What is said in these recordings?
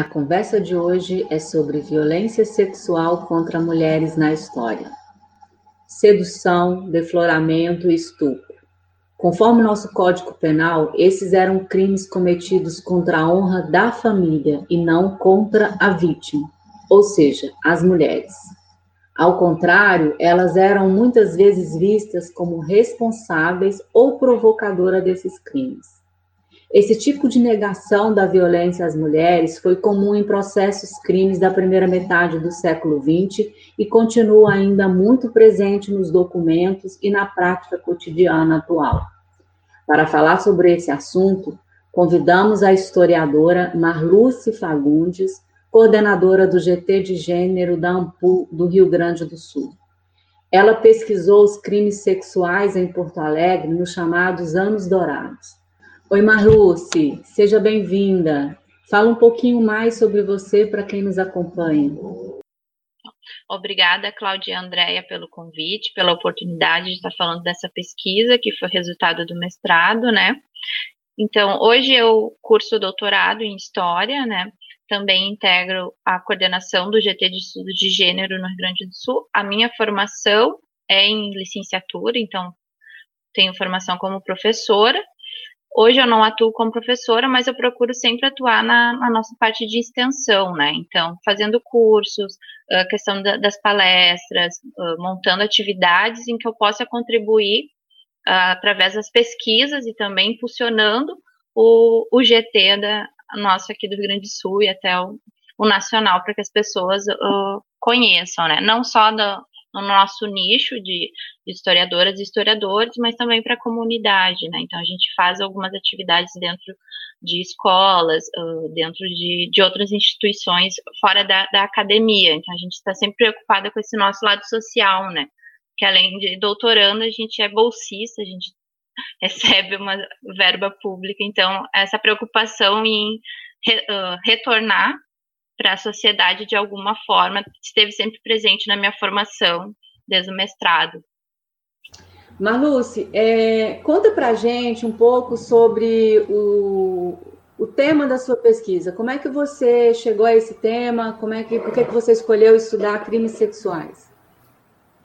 A conversa de hoje é sobre violência sexual contra mulheres na história. Sedução, defloramento e estupro. Conforme nosso Código Penal, esses eram crimes cometidos contra a honra da família e não contra a vítima, ou seja, as mulheres. Ao contrário, elas eram muitas vezes vistas como responsáveis ou provocadoras desses crimes. Esse tipo de negação da violência às mulheres foi comum em processos crimes da primeira metade do século XX e continua ainda muito presente nos documentos e na prática cotidiana atual. Para falar sobre esse assunto, convidamos a historiadora Marluce Fagundes, coordenadora do GT de Gênero da AMPU do Rio Grande do Sul. Ela pesquisou os crimes sexuais em Porto Alegre nos chamados Anos Dourados. Oi, Marluce, seja bem-vinda. Fala um pouquinho mais sobre você para quem nos acompanha. Obrigada, Cláudia e Andréia, pelo convite, pela oportunidade de estar falando dessa pesquisa, que foi resultado do mestrado, né? Então, hoje eu curso doutorado em História, né? Também integro a coordenação do GT de Estudos de Gênero no Rio Grande do Sul. A minha formação é em licenciatura, então tenho formação como professora Hoje eu não atuo como professora, mas eu procuro sempre atuar na, na nossa parte de extensão, né? Então, fazendo cursos, a questão da, das palestras, montando atividades em que eu possa contribuir através das pesquisas e também impulsionando o, o GT da nosso aqui do Rio Grande do Sul e até o, o nacional para que as pessoas uh, conheçam, né? Não só do, no nosso nicho de, historiadoras e historiadores, mas também para a comunidade, né? Então a gente faz algumas atividades dentro de escolas, dentro de, de outras instituições fora da, da academia. Então a gente está sempre preocupada com esse nosso lado social, né? Que além de doutorando, a gente é bolsista, a gente recebe uma verba pública, então essa preocupação em re, uh, retornar para a sociedade de alguma forma, esteve sempre presente na minha formação desde o mestrado. Marluce, é, conta para a gente um pouco sobre o, o tema da sua pesquisa. Como é que você chegou a esse tema? Como é que, por que, que você escolheu estudar crimes sexuais?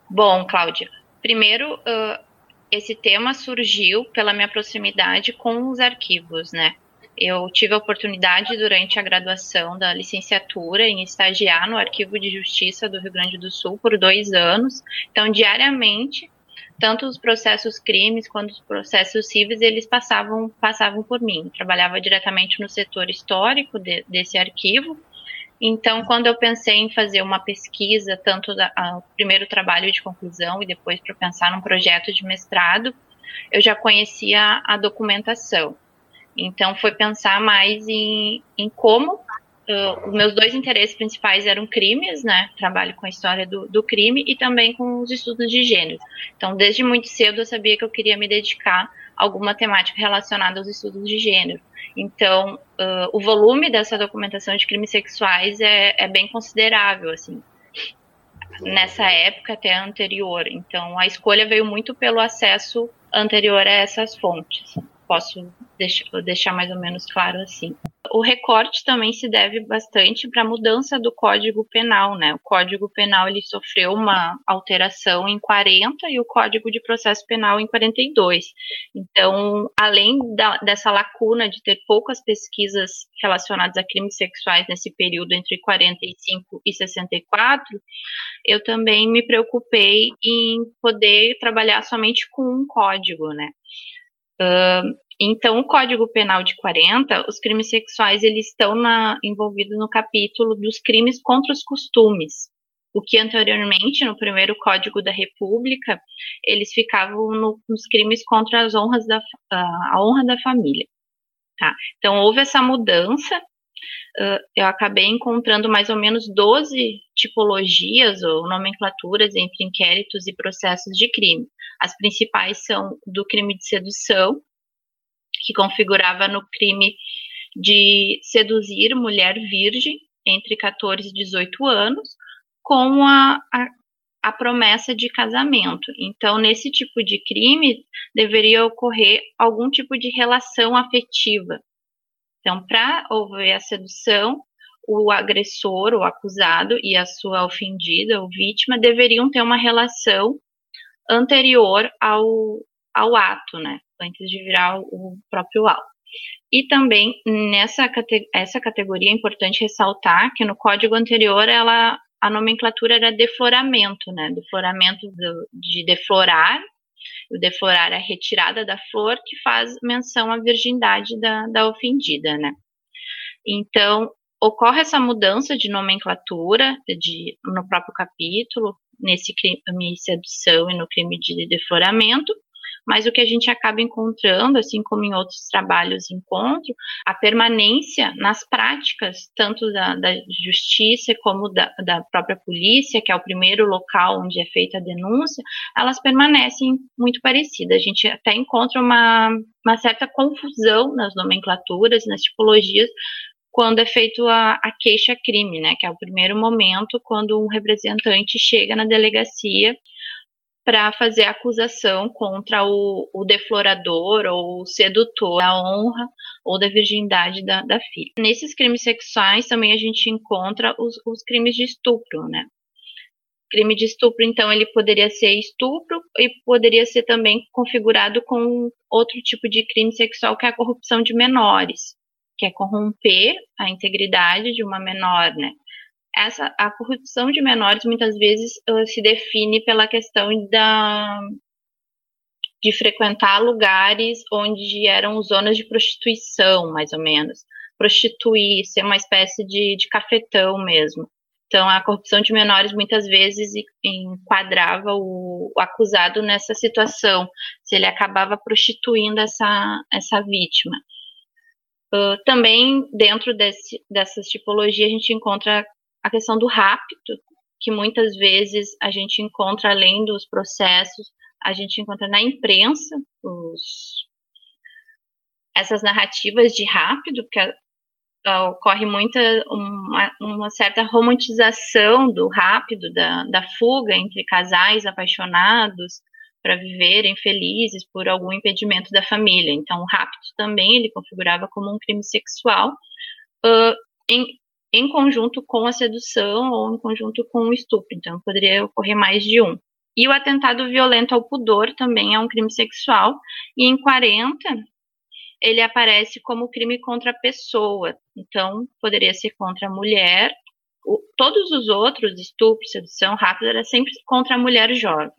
Bom, Cláudia, primeiro, uh, esse tema surgiu pela minha proximidade com os arquivos, né? Eu tive a oportunidade, durante a graduação da licenciatura, em estagiar no Arquivo de Justiça do Rio Grande do Sul por dois anos. Então, diariamente, tanto os processos crimes quanto os processos civis, eles passavam, passavam por mim. Eu trabalhava diretamente no setor histórico de, desse arquivo. Então, quando eu pensei em fazer uma pesquisa, tanto o primeiro trabalho de conclusão e depois para pensar num projeto de mestrado, eu já conhecia a documentação. Então, foi pensar mais em, em como uh, os meus dois interesses principais eram crimes, né? Trabalho com a história do, do crime e também com os estudos de gênero. Então, desde muito cedo eu sabia que eu queria me dedicar a alguma temática relacionada aos estudos de gênero. Então, uh, o volume dessa documentação de crimes sexuais é, é bem considerável, assim nessa época até anterior. Então, a escolha veio muito pelo acesso anterior a essas fontes posso deixar, mais ou menos claro assim. o recorte também se deve bastante para a mudança do Código Penal, né? O Código Penal ele sofreu uma alteração em 40 e o Código de Processo Penal em 42. Então, além da, dessa lacuna de ter poucas pesquisas relacionadas a crimes sexuais nesse período entre 45 e 64, eu também me preocupei em poder trabalhar somente com um código, né? Uh, então, o Código Penal de 40, os crimes sexuais eles estão na, envolvidos no capítulo dos crimes contra os costumes, o que anteriormente, no primeiro Código da República, eles ficavam no, nos crimes contra as honras da, a honra da família. Tá? Então, houve essa mudança, uh, eu acabei encontrando mais ou menos 12 tipologias ou nomenclaturas entre inquéritos e processos de crime. As principais são do crime de sedução, que configurava no crime de seduzir mulher virgem entre 14 e 18 anos, com a, a, a promessa de casamento. Então, nesse tipo de crime, deveria ocorrer algum tipo de relação afetiva. Então, para houver a sedução, o agressor, o acusado e a sua ofendida ou vítima deveriam ter uma relação anterior ao, ao ato, né? antes de virar o próprio alvo. E também nessa essa categoria é importante ressaltar que no código anterior ela a nomenclatura era defloramento, né? Defloramento do, de deflorar, o deflorar a retirada da flor que faz menção à virgindade da, da ofendida, né? Então ocorre essa mudança de nomenclatura de, no próprio capítulo, nesse crime de sedução e no crime de defloramento, mas o que a gente acaba encontrando, assim como em outros trabalhos encontro, a permanência nas práticas, tanto da, da justiça como da, da, própria polícia, que é o primeiro local onde é feita a denúncia, elas permanecem muito parecidas. A gente até encontra uma, uma certa confusão nas nomenclaturas, nas tipologias, quando é feito a, a queixa-crime, né, que é o primeiro momento quando um representante chega na delegacia para fazer acusação contra o, o, deflorador ou o sedutor da honra ou da virgindade da, da, filha. Nesses crimes sexuais também a gente encontra os, os crimes de estupro, né? Crime de estupro, então, ele poderia ser estupro e poderia ser também configurado com outro tipo de crime sexual, que é a corrupção de menores, que é corromper a integridade de uma menor, né? Essa a corrupção de menores muitas vezes se define pela questão da de frequentar lugares onde eram zonas de prostituição, mais ou menos. Prostituir, ser uma espécie de, de cafetão mesmo. Então, a corrupção de menores muitas vezes enquadrava o, o, acusado nessa situação, se ele acabava prostituindo essa, essa vítima. Uh, também, dentro desse, dessas tipologias, a gente encontra a questão do rápido, que muitas vezes a gente encontra além dos processos, a gente encontra na imprensa os, essas narrativas de rápido, que uh, ocorre muita uma, uma, certa romantização do rápido, da, da fuga entre casais apaixonados para viverem felizes por algum impedimento da família. Então, o rápido também ele configurava como um crime sexual. Uh, em, em conjunto com a sedução ou em conjunto com o estupro. Então, poderia ocorrer mais de um. E o atentado violento ao pudor também é um crime sexual. E em 40, ele aparece como crime contra a pessoa. Então, poderia ser contra a mulher. O, todos os outros, estupro, sedução, rápido, era sempre contra a mulher jovem.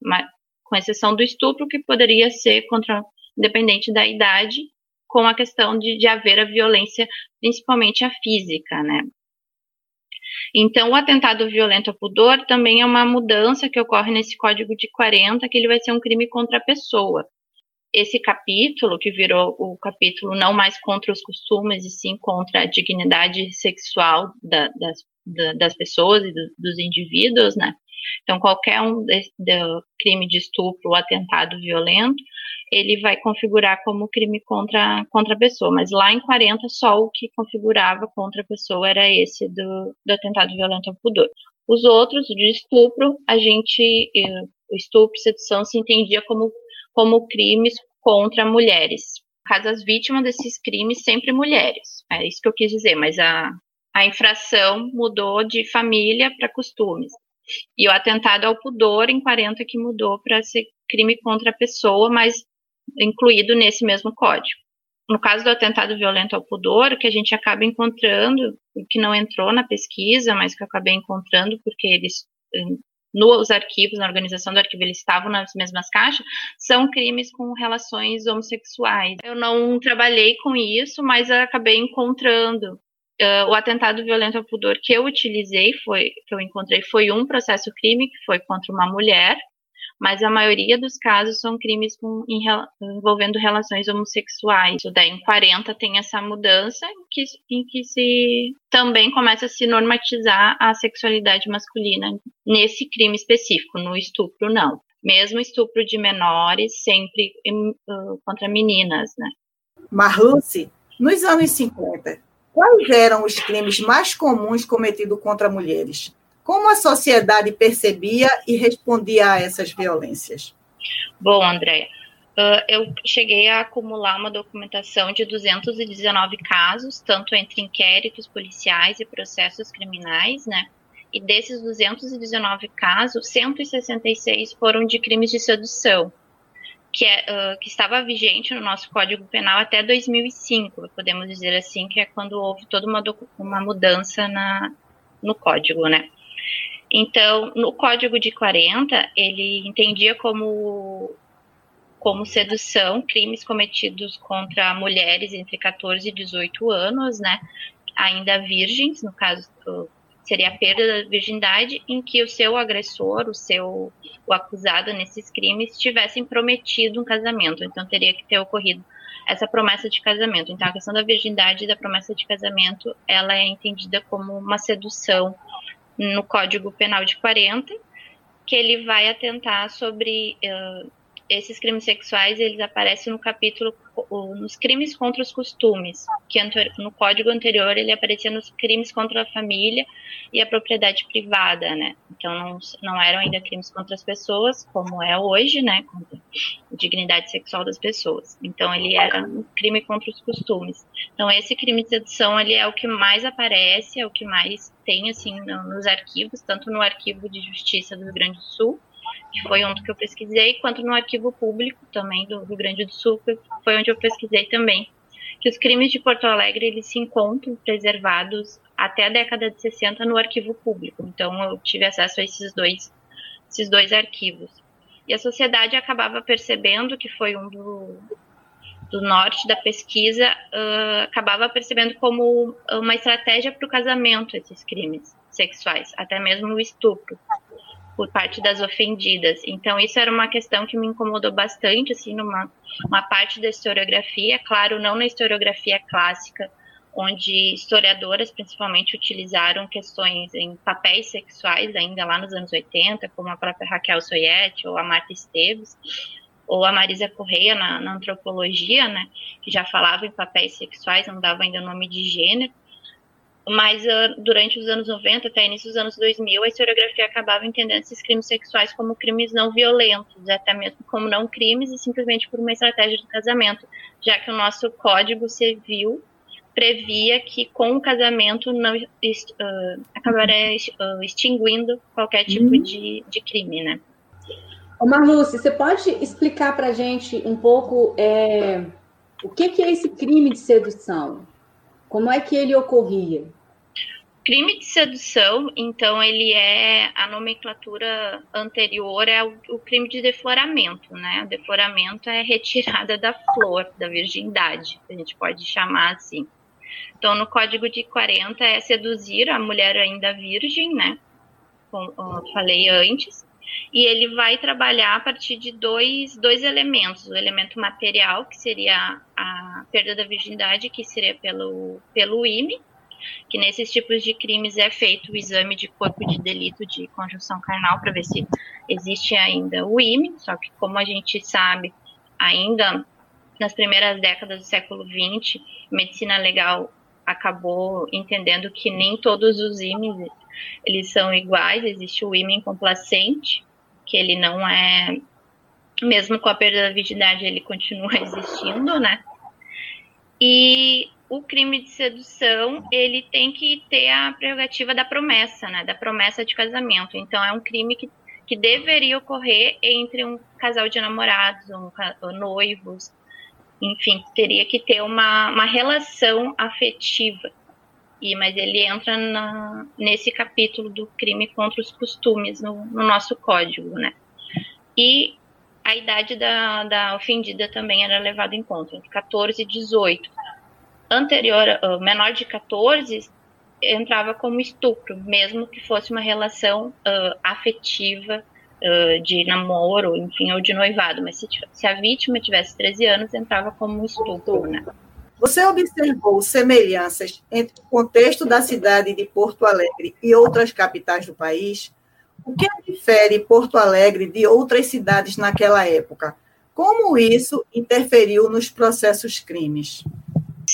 Mas, com exceção do estupro, que poderia ser contra, independente da idade, com a questão de, de haver a violência, principalmente a física, né? Então, o atentado violento ao pudor também é uma mudança que ocorre nesse Código de 40, que ele vai ser um crime contra a pessoa. Esse capítulo, que virou o capítulo não mais contra os costumes, e sim contra a dignidade sexual da, das, da, das pessoas e do, dos indivíduos, né? Então, qualquer um de, de crime de estupro ou atentado violento, ele vai configurar como crime contra, contra a pessoa. Mas lá em 40, só o que configurava contra a pessoa era esse do, do atentado violento ao pudor. Os outros, de estupro, a gente, o estupro sedução se entendia como, como crimes contra mulheres. caso, as vítimas desses crimes sempre mulheres. É isso que eu quis dizer, mas a, a infração mudou de família para costumes. E o atentado ao pudor em 40 que mudou para ser crime contra a pessoa, mas incluído nesse mesmo código. No caso do atentado violento ao pudor, o que a gente acaba encontrando, que não entrou na pesquisa, mas que eu acabei encontrando porque eles nos arquivos, na organização do arquivo, eles estavam nas mesmas caixas, são crimes com relações homossexuais. Eu não trabalhei com isso, mas acabei encontrando Uh, o atentado violento ao pudor que eu utilizei, foi, que eu encontrei, foi um processo crime, que foi contra uma mulher, mas a maioria dos casos são crimes com, em, envolvendo relações homossexuais. O daí em 40 tem essa mudança em que, em que se também começa a se normatizar a sexualidade masculina nesse crime específico, no estupro não. Mesmo estupro de menores, sempre uh, contra meninas, né? Marluce, nos anos 50, Quais eram os crimes mais comuns cometidos contra mulheres? Como a sociedade percebia e respondia a essas violências? Bom, André, eu cheguei a acumular uma documentação de 219 casos, tanto entre inquéritos policiais e processos criminais, né? E desses 219 casos, 166 foram de crimes de sedução, que, é, uh, que estava vigente no nosso Código Penal até 2005, podemos dizer assim, que é quando houve toda uma, uma mudança na, no código, né? Então, no Código de 40, ele entendia como, como sedução crimes cometidos contra mulheres entre 14 e 18 anos, né? Ainda virgens, no caso, seria a perda da virgindade em que o seu agressor, o seu o acusado nesses crimes tivessem prometido um casamento. Então teria que ter ocorrido essa promessa de casamento. Então a questão da virgindade e da promessa de casamento, ela é entendida como uma sedução no Código Penal de 40, que ele vai atentar sobre uh, esses crimes sexuais eles aparecem no capítulo nos crimes contra os costumes, que no código anterior ele aparecia nos crimes contra a família e a propriedade privada, né? Então não, não eram ainda crimes contra as pessoas, como é hoje, né? Contra a dignidade sexual das pessoas. Então ele era um crime contra os costumes. Então esse crime de sedução ele é o que mais aparece, é o que mais tem assim nos arquivos, tanto no arquivo de justiça do Rio Grande do Sul que foi onde que eu pesquisei, quanto no arquivo público também do Rio Grande do Sul, que foi onde eu pesquisei também, que os crimes de Porto Alegre eles se encontram preservados até a década de 60 no arquivo público. Então eu tive acesso a esses dois, esses dois arquivos. E a sociedade acabava percebendo que foi um do, do norte da pesquisa, uh, acabava percebendo como uma estratégia para o casamento esses crimes sexuais, até mesmo o estupro por parte das ofendidas. Então, isso era uma questão que me incomodou bastante, assim, numa uma parte da historiografia, claro, não na historiografia clássica, onde historiadoras principalmente utilizaram questões em papéis sexuais, ainda lá nos anos 80, como a própria Raquel Soyet ou a Marta Esteves, ou a Marisa Correia na, na antropologia, né, que já falava em papéis sexuais, não dava ainda nome de gênero, mas uh, durante os anos 90 até início dos anos 2000, a historiografia acabava entendendo esses crimes sexuais como crimes não violentos, até mesmo como não crimes e simplesmente por uma estratégia de casamento, já que o nosso Código Civil previa que com o casamento não uh, acabaria uh, extinguindo qualquer tipo uhum. de, de crime, né? Ô Marluce, você pode explicar para a gente um pouco é, o que, que é esse crime de sedução? Como é que ele ocorria? Crime de sedução, então, ele é a nomenclatura anterior é o, o, crime de defloramento, né? O defloramento é retirada da flor, da virgindade, a gente pode chamar assim. Então, no Código de 40 é seduzir a mulher ainda virgem, né? Como falei antes. E ele vai trabalhar a partir de dois, dois elementos: o elemento material, que seria a perda da virgindade, que seria pelo, pelo IME, que nesses tipos de crimes é feito o exame de corpo de delito de conjunção carnal para ver se existe ainda o IME, só que como a gente sabe, ainda nas primeiras décadas do século XX, medicina legal acabou entendendo que nem todos os IMEs eles são iguais, existe o IME complacente, que ele não é, mesmo com a perda da virgindade, ele continua existindo, né? E o crime de sedução, ele tem que ter a prerrogativa da promessa, né? Da promessa de casamento. Então, é um crime que, que deveria ocorrer entre um casal de namorados, um, noivos, enfim, teria que ter uma, uma relação afetiva. E, mas ele entra na, nesse capítulo do crime contra os costumes no, no nosso código, né? E a idade da, da ofendida também era levada em conta, entre 14 e 18 anterior, menor de 14, entrava como estupro, mesmo que fosse uma relação uh, afetiva uh, de namoro, enfim, ou de noivado. Mas se, se, a vítima tivesse 13 anos, entrava como estupro, né? Você observou semelhanças entre o contexto da cidade de Porto Alegre e outras capitais do país? O que difere Porto Alegre de outras cidades naquela época? Como isso interferiu nos processos crimes?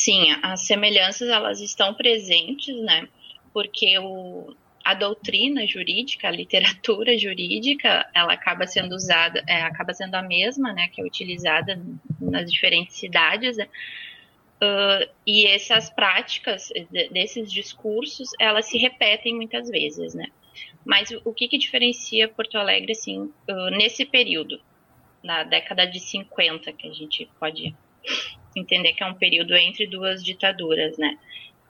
Sim, as semelhanças elas estão presentes, né? Porque o, a doutrina jurídica, a literatura jurídica, ela acaba sendo usada, é, acaba sendo a mesma, né? Que é utilizada nas diferentes cidades. Né? Uh, e essas práticas desses discursos, elas se repetem muitas vezes, né? Mas o que, que diferencia Porto Alegre, assim, uh, nesse período, na década de 50, que a gente pode entender que é um período entre duas ditaduras, né?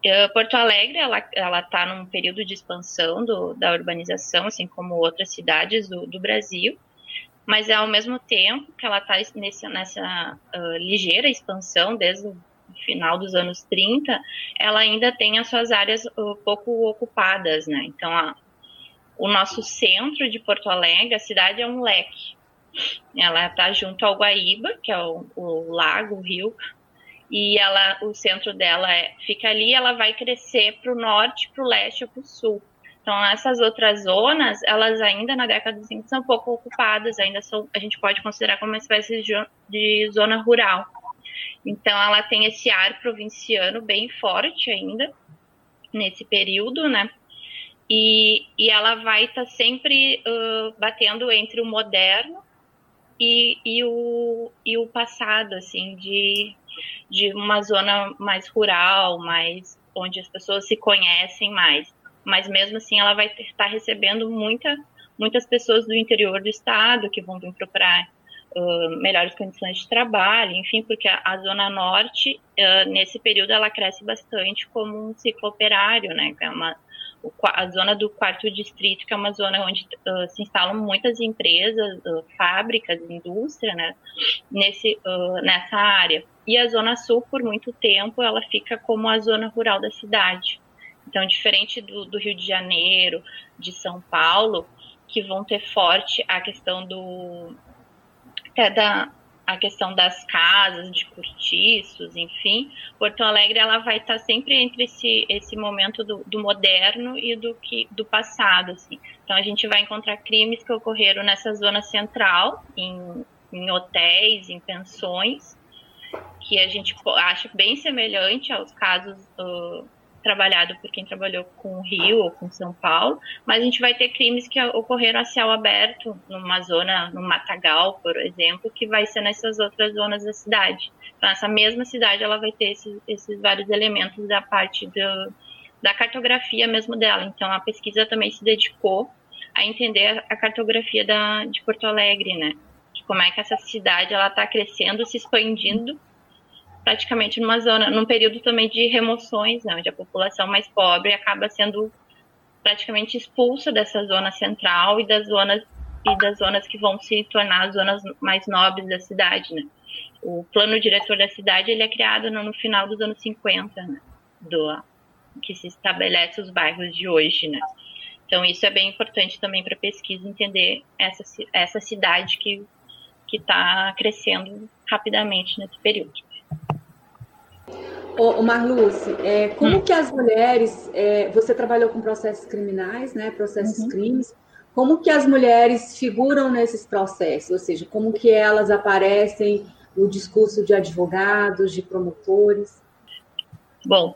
Uh, Porto Alegre, ela está num período de expansão do, da urbanização, assim como outras cidades do, do Brasil, mas é ao mesmo tempo que ela está nessa uh, ligeira expansão desde o final dos anos 30, ela ainda tem as suas áreas uh, pouco ocupadas, né? Então, a, o nosso centro de Porto Alegre, a cidade é um leque. Ela está junto ao Guaíba, que é o, o lago, o rio, e ela, o centro dela é, fica ali, ela vai crescer para o norte, para o leste para o sul. Então, essas outras zonas, elas ainda na década de 50 são pouco ocupadas, ainda são, a gente pode considerar como uma espécie de zona rural. Então, ela tem esse ar provinciano bem forte ainda, nesse período, né? E, e ela vai estar tá sempre uh, batendo entre o moderno e, e, o, e o passado, assim, de de uma zona mais rural, mais onde as pessoas se conhecem mais. Mas mesmo assim, ela vai estar recebendo muita, muitas pessoas do interior do estado que vão vir procurar uh, melhores condições de trabalho, enfim, porque a, a zona norte, uh, nesse período, ela cresce bastante como um ciclo operário, né? É uma, a zona do quarto distrito, que é uma zona onde uh, se instalam muitas empresas, uh, fábricas, indústria, né, nesse, uh, nessa área. E a zona sul, por muito tempo, ela fica como a zona rural da cidade. Então, diferente do, do Rio de Janeiro, de São Paulo, que vão ter forte a questão do até da, a questão das casas, de cortiços, enfim, Porto Alegre ela vai estar sempre entre esse, esse momento do, do, moderno e do que do passado, assim. Então a gente vai encontrar crimes que ocorreram nessa zona central, em, em hotéis, em pensões, que a gente acha bem semelhante aos casos uh, trabalhado por quem trabalhou com o Rio ou com São Paulo, mas a gente vai ter crimes que ocorreram a céu aberto, numa zona, no Matagal, por exemplo, que vai ser nessas outras zonas da cidade. Então, essa mesma cidade, ela vai ter esses, esses vários elementos da parte do, da cartografia mesmo dela. Então, a pesquisa também se dedicou a entender a cartografia da, de Porto Alegre, né? De como é que essa cidade ela está crescendo, se expandindo praticamente numa zona, num período também de remoções, né, onde a população mais pobre acaba sendo praticamente expulsa dessa zona central e das zonas e das zonas que vão se tornar as zonas mais nobres da cidade, né? O plano diretor da cidade ele é criado no, no final dos anos 50, né? Do que se estabelece os bairros de hoje, né? Então isso é bem importante também para a pesquisa entender essa essa cidade que que está crescendo rapidamente nesse período. Ô, ô Marluce, é, como hum. que as mulheres, é, você trabalhou com processos criminais, né, processos uhum. crimes, como que as mulheres figuram nesses processos, ou seja, como que elas aparecem no discurso de advogados, de promotores? Bom,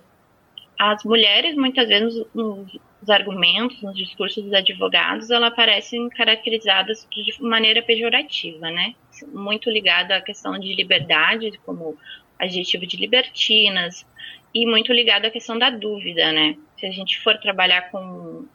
as mulheres muitas vezes nos, os argumentos, nos discursos dos advogados, elas parecem caracterizadas de maneira pejorativa, né? Muito ligada à questão de liberdade, como adjetivo de libertinas, e muito ligado à questão da dúvida, né? Se a gente for trabalhar com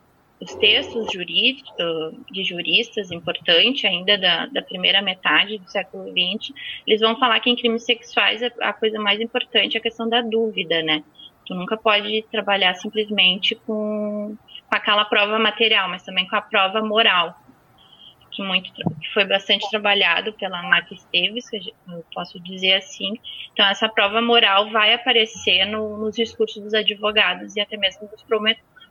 os textos jurídicos, de juristas, importante ainda da, da, primeira metade do século XX, eles vão falar que em crimes sexuais a coisa mais importante é a questão da dúvida, né? Tu nunca pode trabalhar simplesmente com, com aquela prova material, mas também com a prova moral, que muito que foi bastante trabalhado pela Marta Esteves, que eu posso dizer assim. Então essa prova moral vai aparecer no, nos discursos dos advogados e até mesmo dos,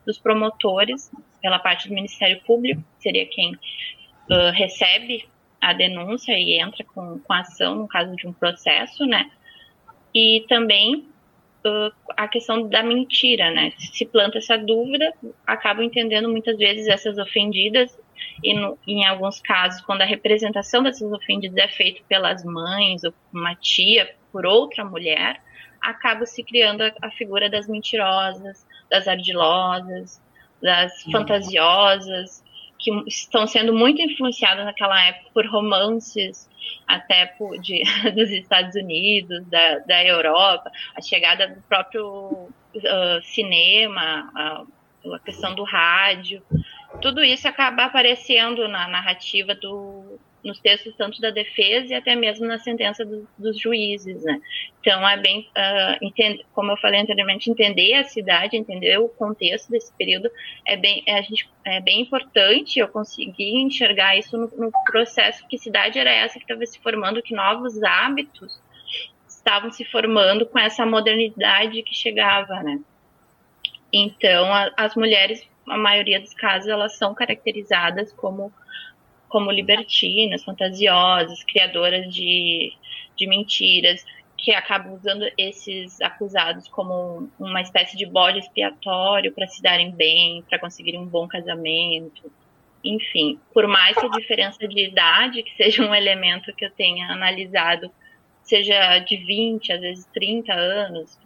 dos promotores pela parte do Ministério Público, que seria quem uh, recebe a denúncia e entra com, com a ação no caso de um processo, né? E também a questão da mentira, né? Se planta essa dúvida, acabam entendendo muitas vezes essas ofendidas e no, em alguns casos, quando a representação dessas ofendidas é feita pelas mães ou uma tia por outra mulher, acaba se criando a, a figura das mentirosas, das ardilosas, das uhum. fantasiosas, que estão sendo muito influenciadas naquela época por romances até por, de, dos Estados Unidos, da, da Europa, a chegada do próprio uh, cinema, a, a questão do rádio, tudo isso acaba aparecendo na narrativa do, nos textos tanto da defesa e até mesmo na sentença do, dos juízes, né? Então é bem, uh, como eu falei anteriormente, entender a cidade, entender o contexto desse período é bem, é, gente, é bem importante. Eu consegui enxergar isso no, no processo que cidade era essa que estava se formando, que novos hábitos estavam se formando com essa modernidade que chegava, né? Então a, as mulheres, a maioria dos casos, elas são caracterizadas como como libertinas, fantasiosas, criadoras de, de mentiras, que acabam usando esses acusados como uma espécie de bode expiatório para se darem bem, para conseguirem um bom casamento. Enfim, por mais que a diferença de idade, que seja um elemento que eu tenha analisado, seja de 20, às vezes 30 anos,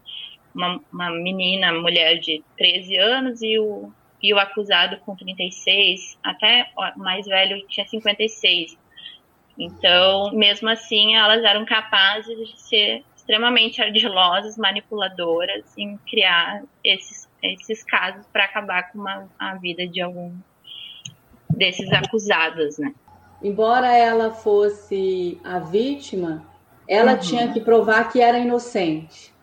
uma, uma menina, mulher de 13 anos e o e o acusado com 36, até o mais velho tinha 56. Então, mesmo assim, elas eram capazes de ser extremamente ardilosas, manipuladoras em criar esses, esses casos para acabar com uma, a vida de algum desses acusados, né? Embora ela fosse a vítima, ela uhum. tinha que provar que era inocente,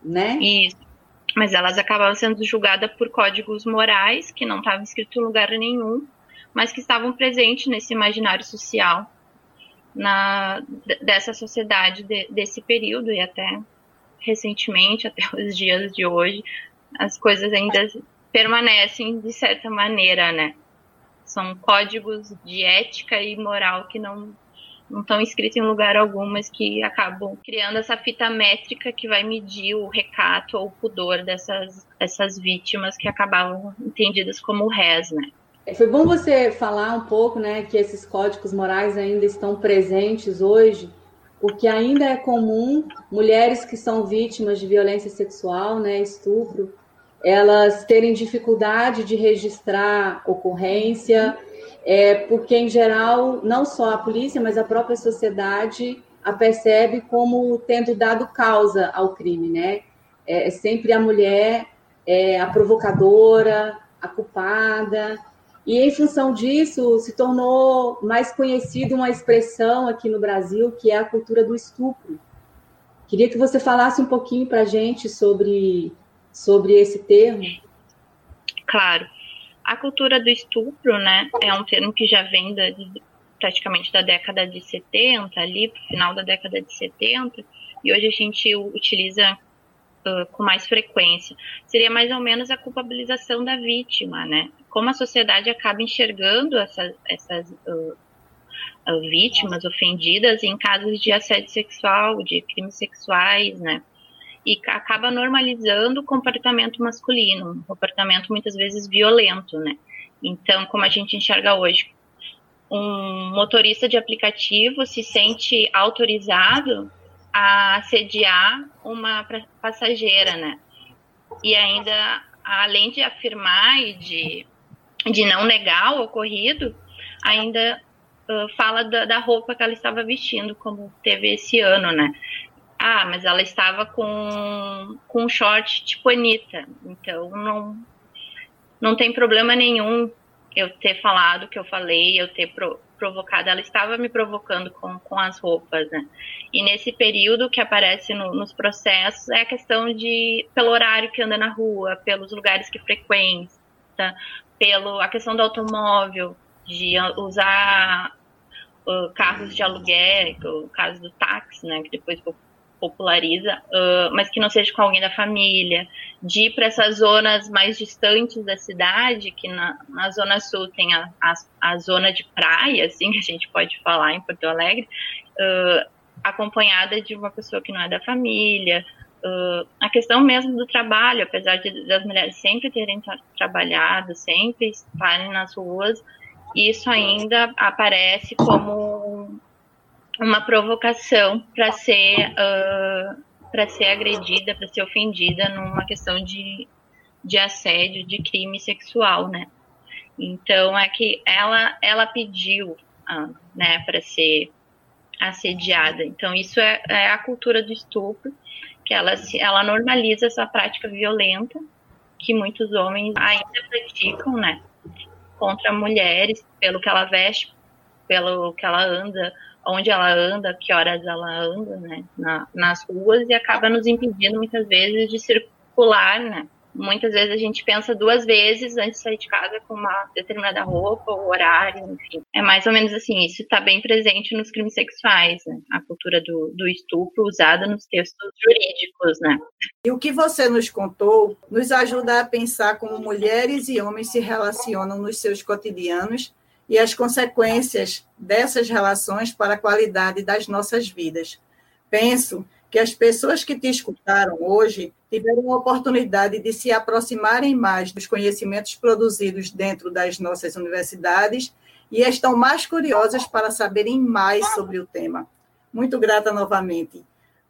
né? Isso mas elas acabavam sendo julgadas por códigos morais que não estavam escritos em lugar nenhum, mas que estavam presentes nesse imaginário social na, dessa sociedade de, desse período e até recentemente, até os dias de hoje, as coisas ainda permanecem de certa maneira, né? São códigos de ética e moral que não não estão escritos em lugar algum, mas que acabam criando essa fita métrica que vai medir o recato ou o pudor dessas, dessas vítimas que acabavam entendidas como réis, né? É, foi bom você falar um pouco, né, que esses códigos morais ainda estão presentes hoje, porque ainda é comum mulheres que são vítimas de violência sexual, né, estupro, elas terem dificuldade de registrar ocorrência, é, porque, em geral, não só a polícia, mas a própria sociedade a percebe como tendo dado causa ao crime, né? É, é sempre a mulher é, a provocadora, a culpada, e em função disso se tornou mais conhecida uma expressão aqui no Brasil que é a cultura do estupro. Queria que você falasse um pouquinho para a gente sobre, sobre esse termo. Claro. A cultura do estupro, né, é um termo que já vem da, praticamente da década de 70, ali, final da década de 70, e hoje a gente utiliza uh, com mais frequência. Seria mais ou menos a culpabilização da vítima, né? Como a sociedade acaba enxergando essas, essas uh, uh, vítimas ofendidas em casos de assédio sexual, de crimes sexuais, né? E acaba normalizando o comportamento masculino, um comportamento muitas vezes violento, né? Então, como a gente enxerga hoje, um motorista de aplicativo se sente autorizado a assediar uma passageira, né? E ainda além de afirmar e de, de não negar o ocorrido, ainda uh, fala da, da, roupa que ela estava vestindo, como teve esse ano, né? Ah, mas ela estava com, com um short tipo Anitta, então não, não tem problema nenhum eu ter falado o que eu falei, eu ter pro, provocado, ela estava me provocando com, com as roupas, né? E nesse período que aparece no, nos processos é a questão de, pelo horário que anda na rua, pelos lugares que frequenta, pelo, a questão do automóvel, de usar uh, carros de aluguel, o caso do táxi, né, que depois populariza, uh, mas que não seja com alguém da família, de ir para essas zonas mais distantes da cidade, que na, na zona sul tem a, a, a, zona de praia, assim, que a gente pode falar em Porto Alegre, uh, acompanhada de uma pessoa que não é da família, uh, a questão mesmo do trabalho, apesar de, das mulheres sempre terem tra trabalhado, sempre estarem nas ruas, isso ainda aparece como uma provocação para ser uh, para ser agredida, para ser ofendida numa questão de, de assédio, de crime sexual, né? Então é que ela ela pediu, uh, né, para ser assediada. Então isso é, é, a cultura do estupro, que ela ela normaliza essa prática violenta que muitos homens ainda praticam, né? Contra mulheres, pelo que ela veste, pelo que ela anda, onde ela anda, que horas ela anda, né, na, nas ruas e acaba nos impedindo muitas vezes de circular, né. Muitas vezes a gente pensa duas vezes antes de sair de casa com uma determinada roupa ou horário, enfim. É mais ou menos assim, isso está bem presente nos crimes sexuais, né? A cultura do, do estupro usada nos textos jurídicos, né? E o que você nos contou nos ajuda a pensar como mulheres e homens se relacionam nos seus cotidianos e as consequências dessas relações para a qualidade das nossas vidas. Penso que as pessoas que te escutaram hoje tiveram a oportunidade de se aproximarem mais dos conhecimentos produzidos dentro das nossas universidades e estão mais curiosas para saberem mais sobre o tema. Muito grata novamente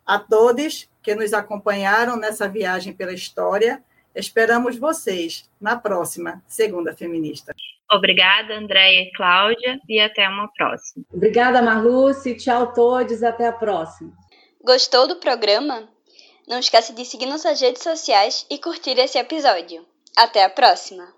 a todos que nos acompanharam nessa viagem pela história. Esperamos vocês na próxima Segunda Feminista. Obrigada, Andréia e Cláudia, e até uma próxima. Obrigada, Marluce. Tchau, todos. Até a próxima. Gostou do programa? Não esqueça de seguir nossas redes sociais e curtir esse episódio. Até a próxima!